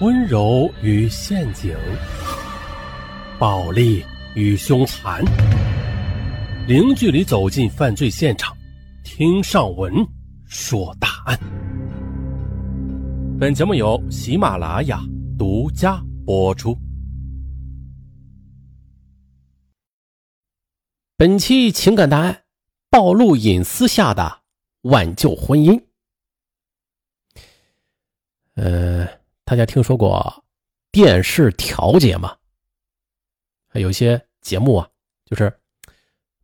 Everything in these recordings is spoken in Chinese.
温柔与陷阱，暴力与凶残，零距离走进犯罪现场，听上文说大案。本节目由喜马拉雅独家播出。本期情感答案：暴露隐私下的挽救婚姻。呃。大家听说过电视调解吗？有一些节目啊，就是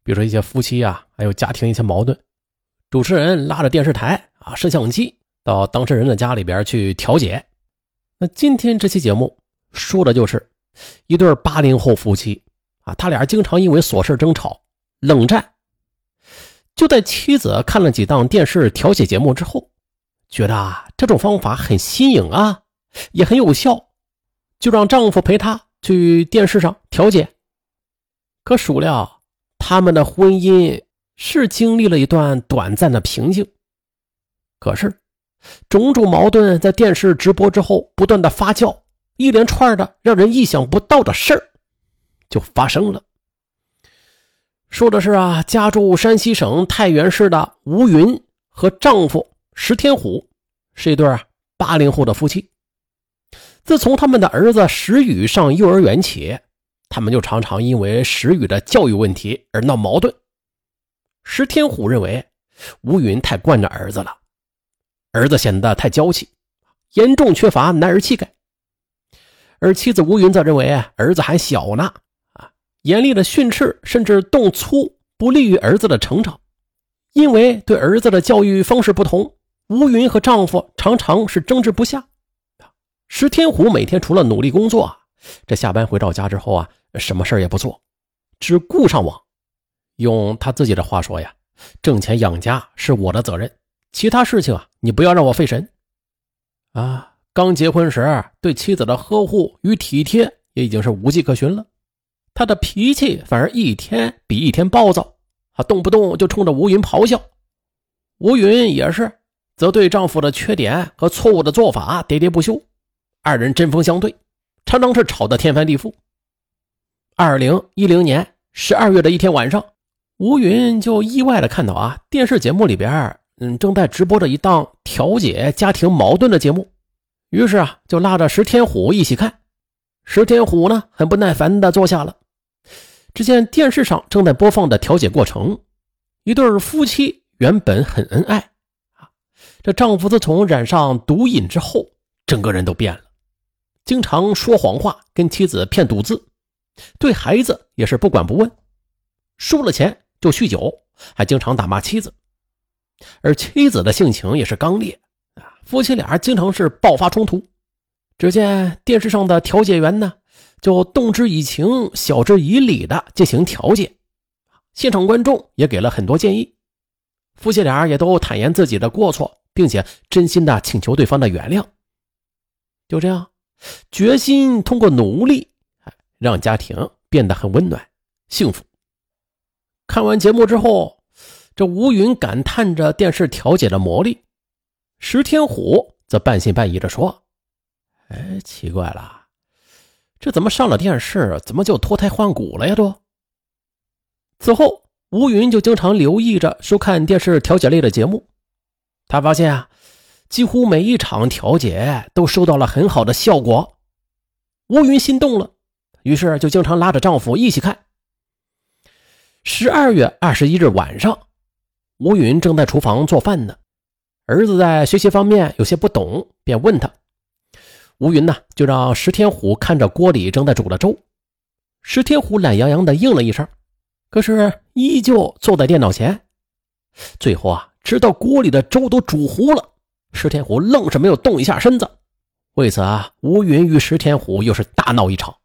比如说一些夫妻啊，还有家庭一些矛盾，主持人拉着电视台啊，摄像机到当事人的家里边去调解。那今天这期节目说的就是一对八零后夫妻啊，他俩经常因为琐事争吵、冷战。就在妻子看了几档电视调解节目之后，觉得啊这种方法很新颖啊。也很有效，就让丈夫陪她去电视上调解。可孰料，他们的婚姻是经历了一段短暂的平静。可是，种种矛盾在电视直播之后不断的发酵，一连串的让人意想不到的事儿就发生了。说的是啊，家住山西省太原市的吴云和丈夫石天虎是一对啊八零后的夫妻。自从他们的儿子石宇上幼儿园起，他们就常常因为石宇的教育问题而闹矛盾。石天虎认为吴云太惯着儿子了，儿子显得太娇气，严重缺乏男儿气概；而妻子吴云则认为儿子还小呢，啊，严厉的训斥甚至动粗不利于儿子的成长。因为对儿子的教育方式不同，吴云和丈夫常常是争执不下。石天虎每天除了努力工作，这下班回到家之后啊，什么事也不做，只顾上网。用他自己的话说呀：“挣钱养家是我的责任，其他事情啊，你不要让我费神。”啊，刚结婚时对妻子的呵护与体贴也已经是无迹可寻了，他的脾气反而一天比一天暴躁，啊，动不动就冲着吴云咆哮。吴云也是，则对丈夫的缺点和错误的做法喋喋不休。二人针锋相对，常常是吵得天翻地覆。二零一零年十二月的一天晚上，吴云就意外的看到啊，电视节目里边，嗯，正在直播着一档调解家庭矛盾的节目，于是啊，就拉着石天虎一起看。石天虎呢，很不耐烦的坐下了。只见电视上正在播放的调解过程，一对夫妻原本很恩爱啊，这丈夫自从染上毒瘾之后，整个人都变了。经常说谎话，跟妻子骗赌资，对孩子也是不管不问，输了钱就酗酒，还经常打骂妻子。而妻子的性情也是刚烈啊，夫妻俩经常是爆发冲突。只见电视上的调解员呢，就动之以情、晓之以理的进行调解，现场观众也给了很多建议，夫妻俩也都坦言自己的过错，并且真心的请求对方的原谅。就这样。决心通过努力，让家庭变得很温暖、幸福。看完节目之后，这吴云感叹着电视调解的魔力，石天虎则半信半疑地说：“哎，奇怪了，这怎么上了电视，怎么就脱胎换骨了呀？都。”此后，吴云就经常留意着收看电视调解类的节目，他发现啊。几乎每一场调解都收到了很好的效果，吴云心动了，于是就经常拉着丈夫一起看。十二月二十一日晚上，吴云正在厨房做饭呢，儿子在学习方面有些不懂，便问他。吴云呢，就让石天虎看着锅里正在煮的粥。石天虎懒洋洋的应了一声，可是依旧坐在电脑前。最后啊，直到锅里的粥都煮糊了。石天虎愣是没有动一下身子，为此啊，吴云与石天虎又是大闹一场，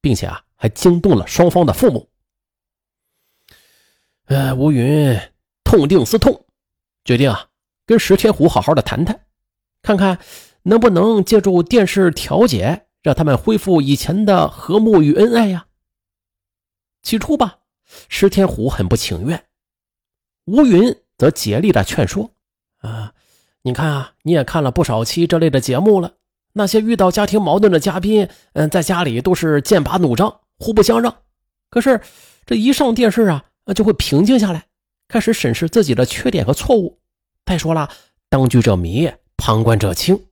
并且啊，还惊动了双方的父母。呃，吴云痛定思痛，决定啊，跟石天虎好好的谈谈，看看能不能借助电视调解，让他们恢复以前的和睦与恩爱呀。起初吧，石天虎很不情愿，吴云则竭力的劝说，啊。你看啊，你也看了不少期这类的节目了，那些遇到家庭矛盾的嘉宾，嗯，在家里都是剑拔弩张，互不相让。可是这一上电视啊，就会平静下来，开始审视自己的缺点和错误。再说了，当局者迷，旁观者清。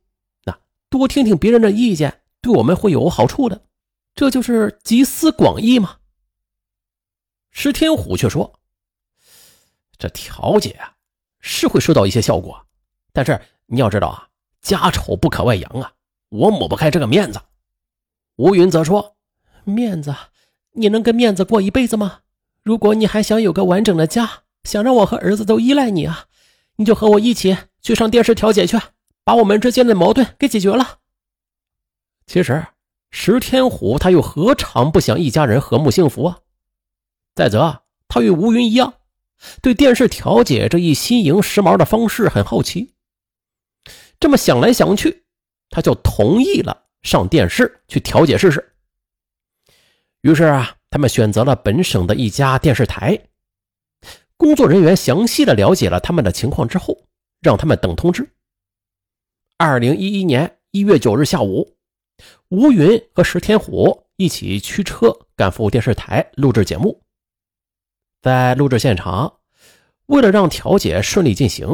那多听听别人的意见，对我们会有好处的。这就是集思广益嘛。石天虎却说：“这调解啊，是会收到一些效果，但是你要知道啊，家丑不可外扬啊。”我抹不开这个面子，吴云则说：“面子，你能跟面子过一辈子吗？如果你还想有个完整的家，想让我和儿子都依赖你啊，你就和我一起去上电视调解去，把我们之间的矛盾给解决了。”其实，石天虎他又何尝不想一家人和睦幸福啊？再则，他与吴云一样，对电视调解这一新颖时髦的方式很好奇。这么想来想去。他就同意了上电视去调解试试。于是啊，他们选择了本省的一家电视台。工作人员详细的了解了他们的情况之后，让他们等通知。二零一一年一月九日下午，吴云和石天虎一起驱车赶赴电视台录制节目。在录制现场，为了让调解顺利进行，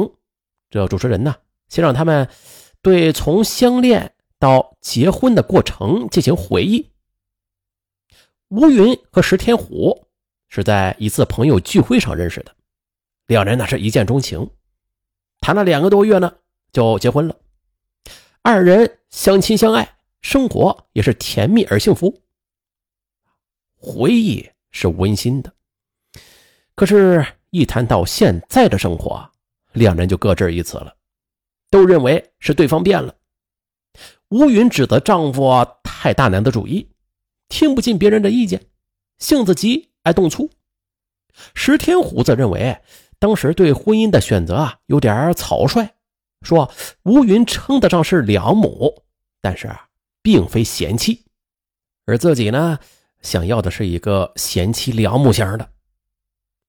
这主持人呢，先让他们。对从相恋到结婚的过程进行回忆。吴云和石天虎是在一次朋友聚会上认识的，两人那是一见钟情，谈了两个多月呢就结婚了。二人相亲相爱，生活也是甜蜜而幸福。回忆是温馨的，可是，一谈到现在的生活，两人就各执一词了。都认为是对方变了。吴云指责丈夫太大男子主义，听不进别人的意见，性子急，爱动粗。石天虎则认为当时对婚姻的选择啊有点草率，说吴云称得上是良母，但是啊并非贤妻，而自己呢想要的是一个贤妻良母型的，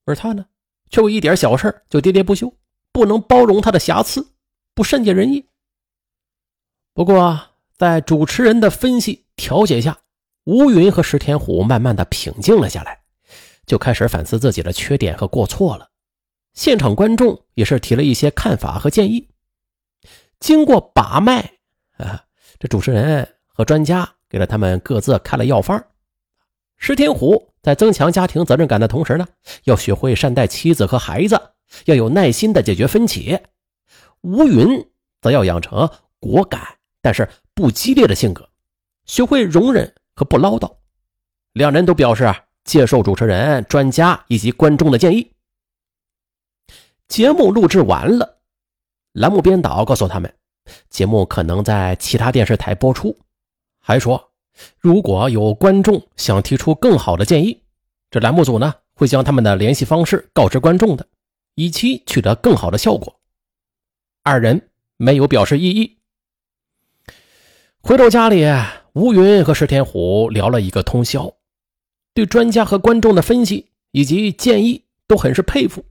而他呢却为一点小事就喋喋不休，不能包容他的瑕疵。不善解人意。不过，在主持人的分析调解下，吴云和石天虎慢慢的平静了下来，就开始反思自己的缺点和过错了。现场观众也是提了一些看法和建议。经过把脉，啊，这主持人和专家给了他们各自开了药方。石天虎在增强家庭责任感的同时呢，要学会善待妻子和孩子，要有耐心的解决分歧。吴云则要养成果敢但是不激烈的性格，学会容忍和不唠叨。两人都表示啊，接受主持人、专家以及观众的建议。节目录制完了，栏目编导告诉他们，节目可能在其他电视台播出，还说如果有观众想提出更好的建议，这栏目组呢会将他们的联系方式告知观众的，以期取得更好的效果。二人没有表示异议。回到家里，吴云和石天虎聊了一个通宵，对专家和观众的分析以及建议都很是佩服。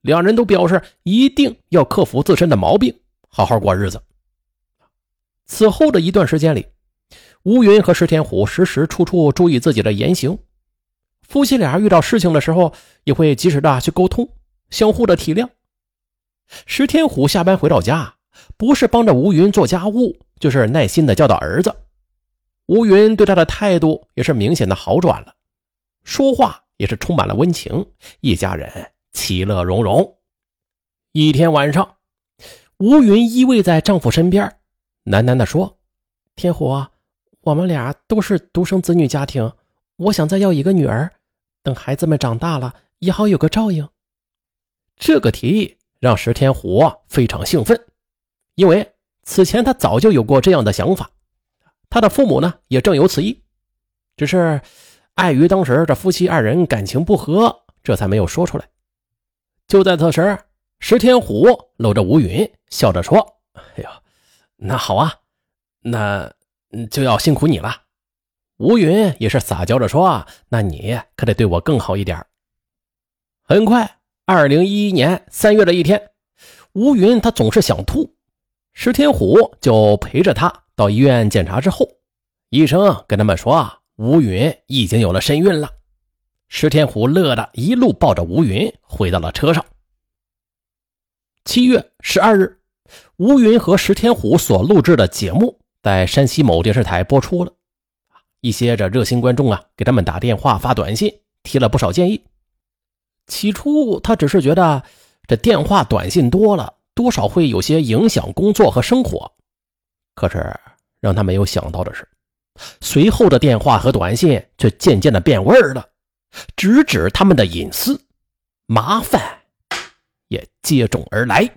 两人都表示一定要克服自身的毛病，好好过日子。此后的一段时间里，吴云和石天虎时时处处注意自己的言行，夫妻俩遇到事情的时候也会及时的去沟通，相互的体谅。石天虎下班回到家，不是帮着吴云做家务，就是耐心的教导儿子。吴云对他的态度也是明显的好转了，说话也是充满了温情，一家人其乐融融。一天晚上，吴云依偎在丈夫身边，喃喃地说：“天虎，我们俩都是独生子女家庭，我想再要一个女儿，等孩子们长大了也好有个照应。”这个提议。让石天虎非常兴奋，因为此前他早就有过这样的想法，他的父母呢也正有此意，只是碍于当时这夫妻二人感情不和，这才没有说出来。就在此时，石天虎搂着吴云，笑着说：“哎呀，那好啊，那就要辛苦你了。”吴云也是撒娇着说：“那你可得对我更好一点。”很快。二零一一年三月的一天，吴云他总是想吐，石天虎就陪着他到医院检查之后，医生跟他们说啊，吴云已经有了身孕了。石天虎乐得一路抱着吴云回到了车上。七月十二日，吴云和石天虎所录制的节目在山西某电视台播出了。一些这热心观众啊，给他们打电话、发短信，提了不少建议。起初他只是觉得这电话、短信多了，多少会有些影响工作和生活。可是让他没有想到的是，随后的电话和短信却渐渐的变味儿了，直指他们的隐私，麻烦也接踵而来。